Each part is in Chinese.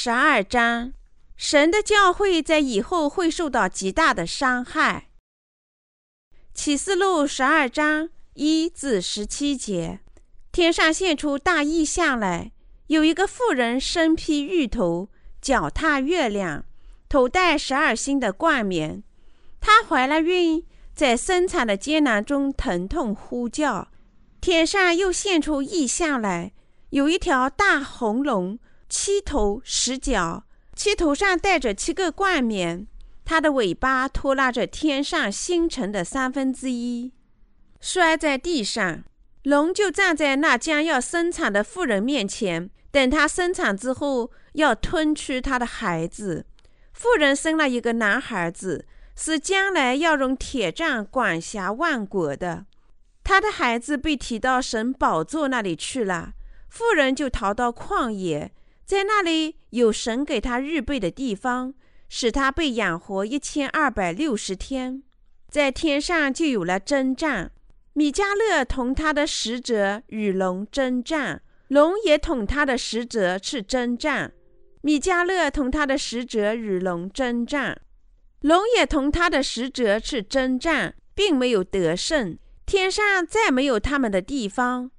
十二章，神的教会在以后会受到极大的伤害。启示录十二章一至十七节，天上现出大异象来，有一个妇人身披玉头，脚踏月亮，头戴十二星的冠冕。她怀了孕，在生产的艰难中疼痛呼叫。天上又现出异象来，有一条大红龙。七头十角，七头上戴着七个冠冕，它的尾巴拖拉着天上星辰的三分之一，摔在地上。龙就站在那将要生产的妇人面前，等她生产之后，要吞吃她的孩子。妇人生了一个男孩子，是将来要用铁杖管辖万国的。他的孩子被提到神宝座那里去了，妇人就逃到旷野。在那里有神给他预备的地方，使他被养活一千二百六十天。在天上就有了征战，米迦勒同他的使者与龙征战，龙也同他的使者去征战。米迦勒同他的使者与龙征战，龙也同他的使者去征战，并没有得胜。天上再没有他们的地方。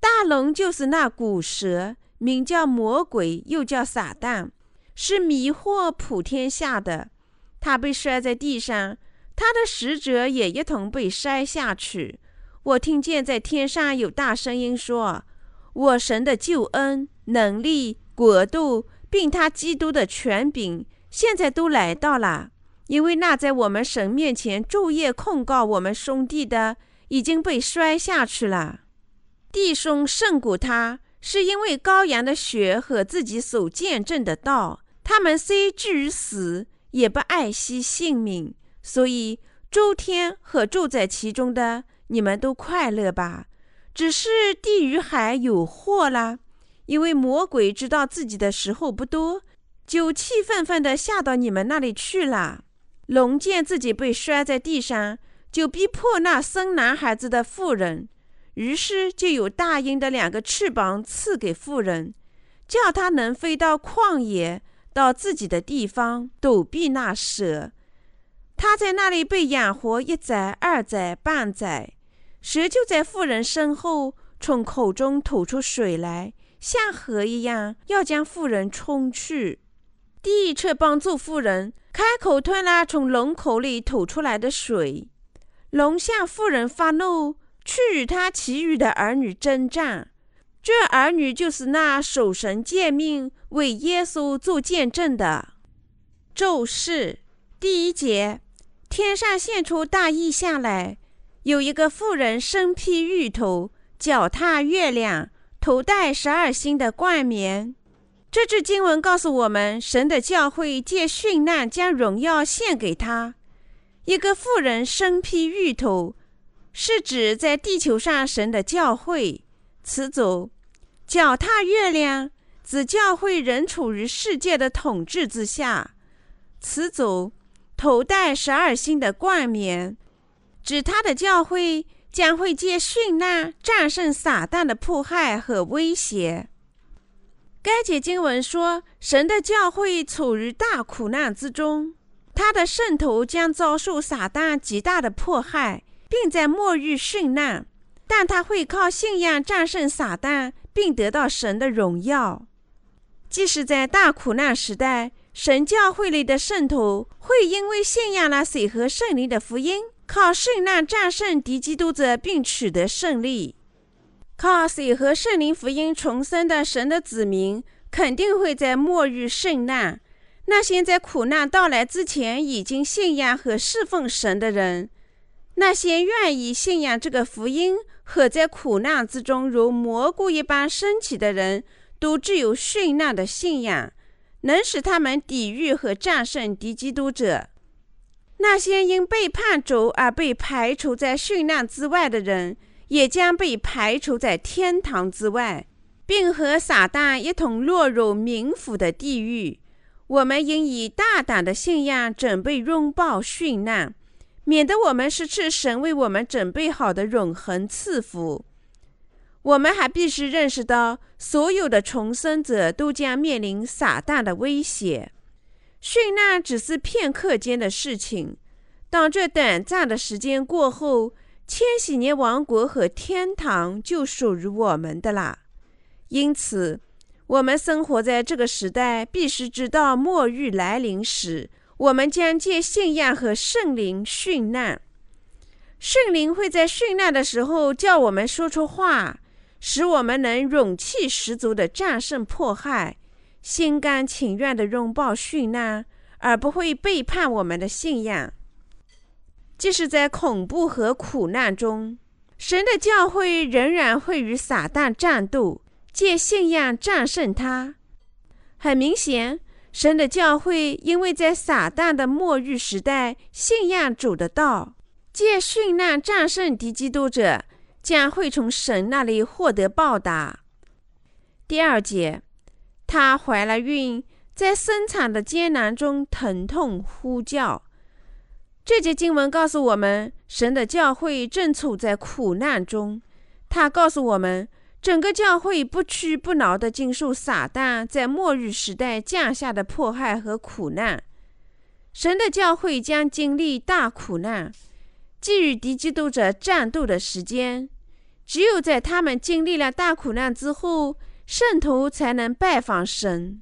大龙就是那古蛇。名叫魔鬼，又叫撒旦，是迷惑普天下的。他被摔在地上，他的使者也一同被摔下去。我听见在天上有大声音说：“我神的救恩、能力、国度，并他基督的权柄，现在都来到了。因为那在我们神面前昼夜控告我们兄弟的，已经被摔下去了。弟兄胜过他。”是因为羔羊的血和自己所见证的道，他们虽至于死，也不爱惜性命。所以诸天和住在其中的，你们都快乐吧。只是地与海有祸啦，因为魔鬼知道自己的时候不多，就气愤愤地下到你们那里去了。龙见自己被摔在地上，就逼迫那生男孩子的妇人。于是就有大鹰的两个翅膀赐给妇人，叫她能飞到旷野，到自己的地方躲避那蛇。他在那里被养活一载、二载、半载，蛇就在妇人身后从口中吐出水来，像河一样，要将妇人冲去。地却帮助妇人开口吞了从龙口里吐出来的水。龙向妇人发怒。去与他其余的儿女征战，这儿女就是那守神诫命、为耶稣做见证的。咒誓第一节：天上现出大异象来，有一个妇人身披玉头，脚踏月亮，头戴十二星的冠冕。这句经文告诉我们，神的教会借殉难将荣耀献给他。一个妇人身披玉头。是指在地球上神的教会，此组脚踏月亮，指教会仍处于世界的统治之下；此组头戴十二星的冠冕，指他的教会将会借殉难战胜撒旦的迫害和威胁。该节经文说，神的教会处于大苦难之中，他的圣徒将遭受撒旦极大的迫害。并在末日殉难，但他会靠信仰战胜撒旦，并得到神的荣耀。即使在大苦难时代，神教会里的圣徒会因为信仰了水和圣灵的福音，靠圣难战胜敌基督者，并取得胜利。靠水和圣灵福音重生的神的子民，肯定会在末日圣难。那些在苦难到来之前已经信仰和侍奉神的人。那些愿意信仰这个福音和在苦难之中如蘑菇一般升起的人，都具有殉难的信仰，能使他们抵御和战胜敌基督者。那些因背叛主而被排除在殉难之外的人，也将被排除在天堂之外，并和撒旦一同落入冥府的地狱。我们应以大胆的信仰准备拥抱殉难。免得我们失去神为我们准备好的永恒赐福。我们还必须认识到，所有的重生者都将面临撒旦的威胁。殉难只是片刻间的事情，当这短暂的时间过后，千禧年王国和天堂就属于我们的啦。因此，我们生活在这个时代，必须知道末日来临时，我们将借信仰和圣灵殉难。圣灵会在殉难的时候叫我们说出话。使我们能勇气十足地战胜迫害，心甘情愿地拥抱殉难，而不会背叛我们的信仰。即使在恐怖和苦难中，神的教会仍然会与撒旦战斗，借信仰战胜他。很明显，神的教会因为在撒旦的末日时代信仰主的道，借殉难战胜敌基督者。将会从神那里获得报答。第二节，她怀了孕，在生产的艰难中疼痛呼叫。这节经文告诉我们，神的教会正处在苦难中。他告诉我们，整个教会不屈不挠地经受撒旦在末日时代降下的迫害和苦难。神的教会将经历大苦难，给予敌基督者战斗的时间。只有在他们经历了大苦难之后，圣徒才能拜访神。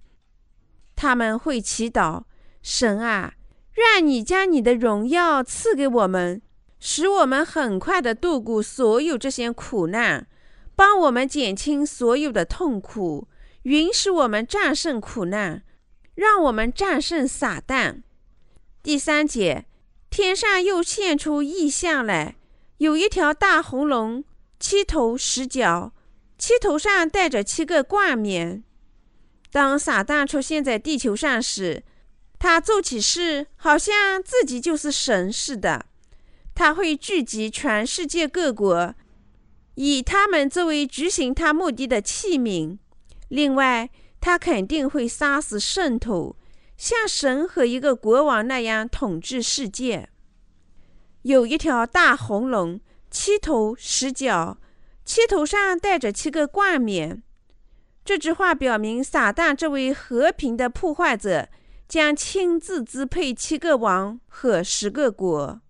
他们会祈祷：“神啊，愿你将你的荣耀赐给我们，使我们很快的度过所有这些苦难，帮我们减轻所有的痛苦，允许我们战胜苦难，让我们战胜撒旦。”第三节，天上又现出异象来，有一条大红龙。七头十角，七头上戴着七个冠冕。当撒旦出现在地球上时，他做起事好像自己就是神似的。他会聚集全世界各国，以他们作为执行他目的的器皿。另外，他肯定会杀死圣徒，像神和一个国王那样统治世界。有一条大红龙。七头十角，七头上戴着七个冠冕。这句话表明，撒旦这位和平的破坏者将亲自支配七个王和十个国。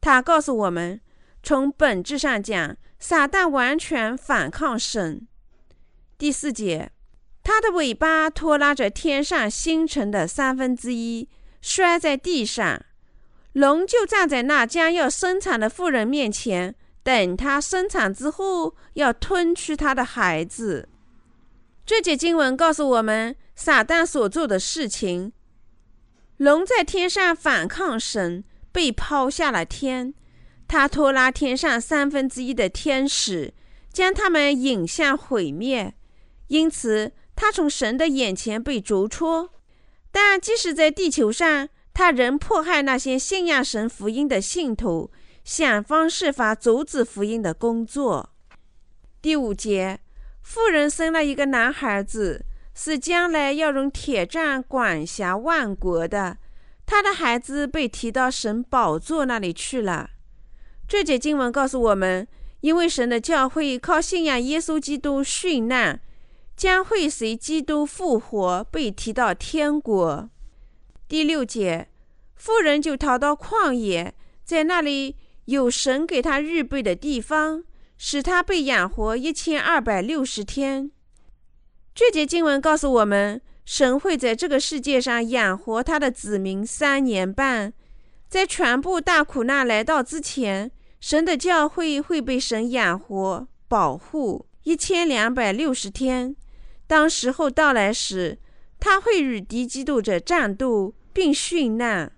他告诉我们，从本质上讲，撒旦完全反抗神。第四节，他的尾巴拖拉着天上星辰的三分之一，摔在地上。龙就站在那将要生产的妇人面前，等她生产之后，要吞吃她的孩子。这节经文告诉我们，撒旦所做的事情：龙在天上反抗神，被抛下了天；他拖拉天上三分之一的天使，将他们引向毁灭。因此，他从神的眼前被逐出。但即使在地球上，他仍迫害那些信仰神福音的信徒，想方设法阻止福音的工作。第五节，妇人生了一个男孩子，是将来要用铁杖管辖万国的。他的孩子被提到神宝座那里去了。这节经文告诉我们，因为神的教会靠信仰耶稣基督殉难，将会随基督复活，被提到天国。第六节，妇人就逃到旷野，在那里有神给他预备的地方，使他被养活一千二百六十天。这节经文告诉我们，神会在这个世界上养活他的子民三年半。在全部大苦难来到之前，神的教会会被神养活、保护一千两百六十天。当时候到来时，他会与敌基督者战斗并殉难。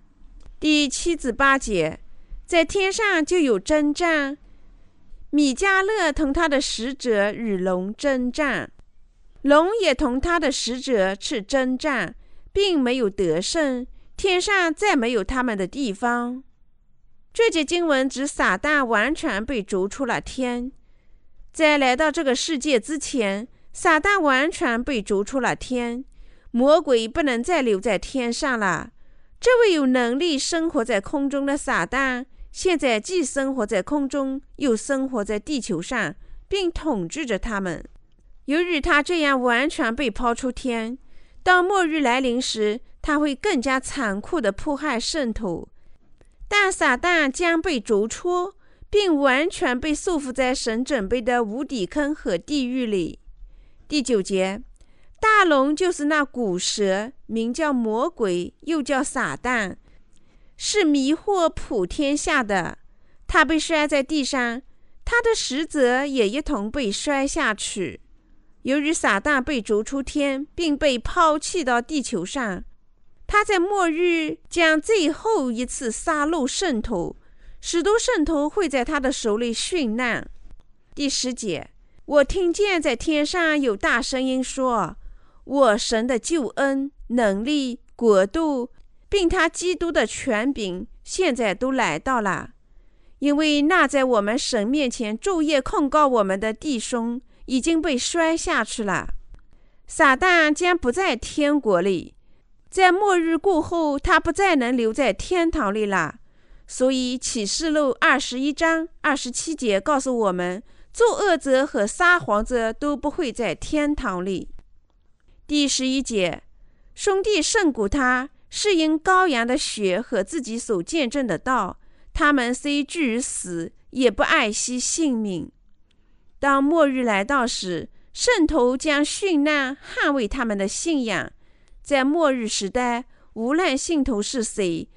第七至八节，在天上就有征战。米迦勒同他的使者与龙征战，龙也同他的使者去征战，并没有得胜。天上再没有他们的地方。这节经文指撒旦完全被逐出了天。在来到这个世界之前，撒旦完全被逐出了天。魔鬼不能再留在天上了。这位有能力生活在空中的撒旦，现在既生活在空中，又生活在地球上，并统治着他们。由于他这样完全被抛出天，当末日来临时，他会更加残酷地迫害圣徒。但撒旦将被逐出，并完全被束缚在神准备的无底坑和地狱里。第九节，大龙就是那古蛇，名叫魔鬼，又叫撒旦，是迷惑普天下的。他被摔在地上，他的使者也一同被摔下去。由于撒旦被逐出天，并被抛弃到地球上。他在末日将最后一次杀戮圣徒，许多圣徒会在他的手里殉难。第十节，我听见在天上有大声音说：“我神的救恩、能力、国度，并他基督的权柄，现在都来到了，因为那在我们神面前昼夜控告我们的弟兄已经被摔下去了。撒旦将不在天国里。”在末日过后，他不再能留在天堂里了。所以启示录二十一章二十七节告诉我们，作恶者和撒谎者都不会在天堂里。第十一节，兄弟胜过他，是因羔羊的血和自己所见证的道。他们虽惧于死，也不爱惜性命。当末日来到时，圣徒将殉难，捍卫他们的信仰。在末日时代，无论信徒是谁，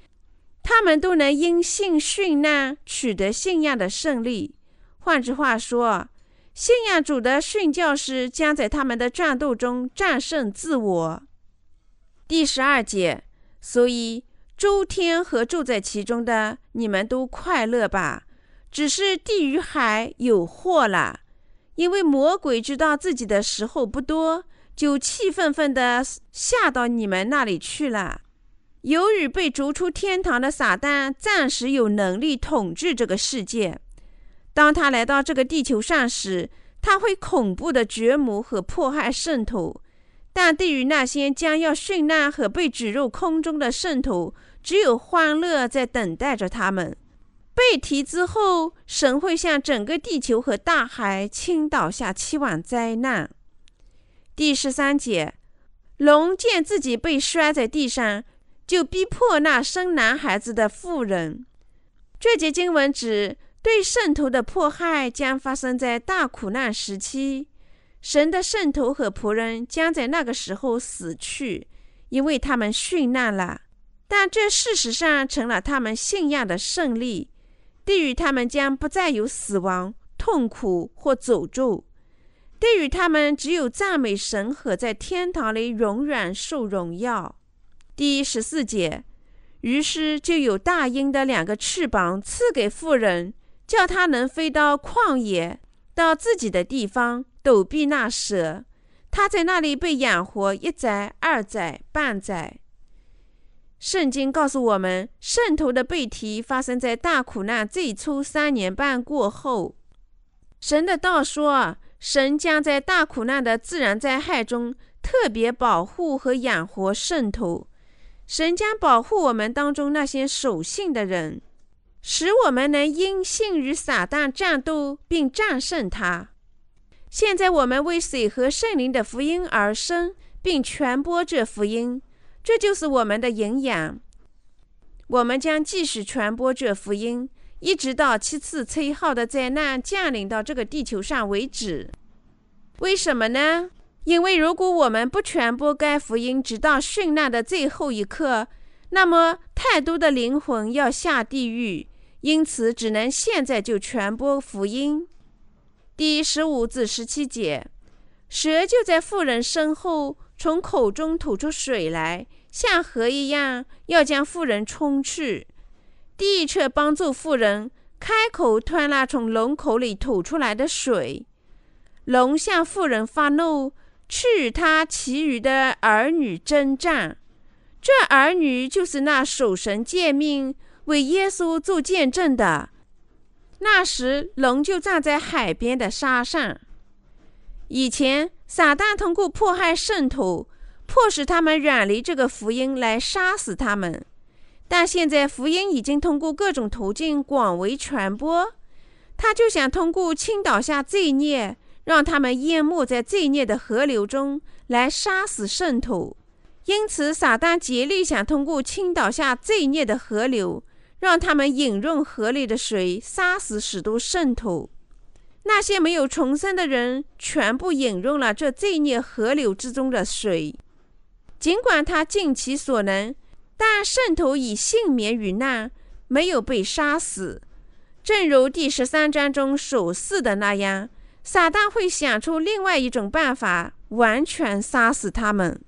他们都能因信殉难，取得信仰的胜利。换句话说，信仰主的殉教士将在他们的战斗中战胜自我。第十二节，所以诸天和住在其中的，你们都快乐吧。只是地与海有祸了，因为魔鬼知道自己的时候不多。就气愤愤地下到你们那里去了。由于被逐出天堂的撒旦暂时有能力统治这个世界，当他来到这个地球上时，他会恐怖的掘墓和迫害圣徒。但对于那些将要殉难和被举入空中的圣徒，只有欢乐在等待着他们。被提之后，神会向整个地球和大海倾倒下七万灾难。第十三节，龙见自己被摔在地上，就逼迫那生男孩子的妇人。这节经文指对圣徒的迫害将发生在大苦难时期，神的圣徒和仆人将在那个时候死去，因为他们殉难了。但这事实上成了他们信仰的胜利，地狱他们将不再有死亡、痛苦或诅咒。对于他们，只有赞美神和在天堂里永远受荣耀。第十四节，于是就有大鹰的两个翅膀赐给妇人，叫他能飞到旷野，到自己的地方，躲避那蛇。他在那里被养活一载、二载、半载。圣经告诉我们，圣徒的被提发生在大苦难最初三年半过后。神的道说。神将在大苦难的自然灾害中特别保护和养活圣徒。神将保护我们当中那些守信的人，使我们能因信与撒旦战斗并战胜他。现在我们为水和圣灵的福音而生，并传播这福音，这就是我们的营养。我们将继续传播这福音。一直到七次崔号的灾难降临到这个地球上为止。为什么呢？因为如果我们不传播该福音，直到殉难的最后一刻，那么太多的灵魂要下地狱。因此，只能现在就传播福音。第十五至十七节，蛇就在妇人身后，从口中吐出水来，像河一样，要将妇人冲去。第一车帮助妇人开口吞了从龙口里吐出来的水。龙向妇人发怒，去与他其余的儿女征战。这儿女就是那守神诫命、为耶稣做见证的。那时，龙就站在海边的沙上。以前，撒旦通过迫害圣徒，迫使他们远离这个福音，来杀死他们。但现在福音已经通过各种途径广为传播，他就想通过倾倒下罪孽，让他们淹没在罪孽的河流中，来杀死圣徒。因此，撒旦竭力想通过倾倒下罪孽的河流，让他们饮用河里的水，杀死许多圣徒。那些没有重生的人，全部饮用了这罪孽河流之中的水。尽管他尽其所能，但圣徒已幸免于难，没有被杀死。正如第十三章中所示的那样，撒旦会想出另外一种办法，完全杀死他们。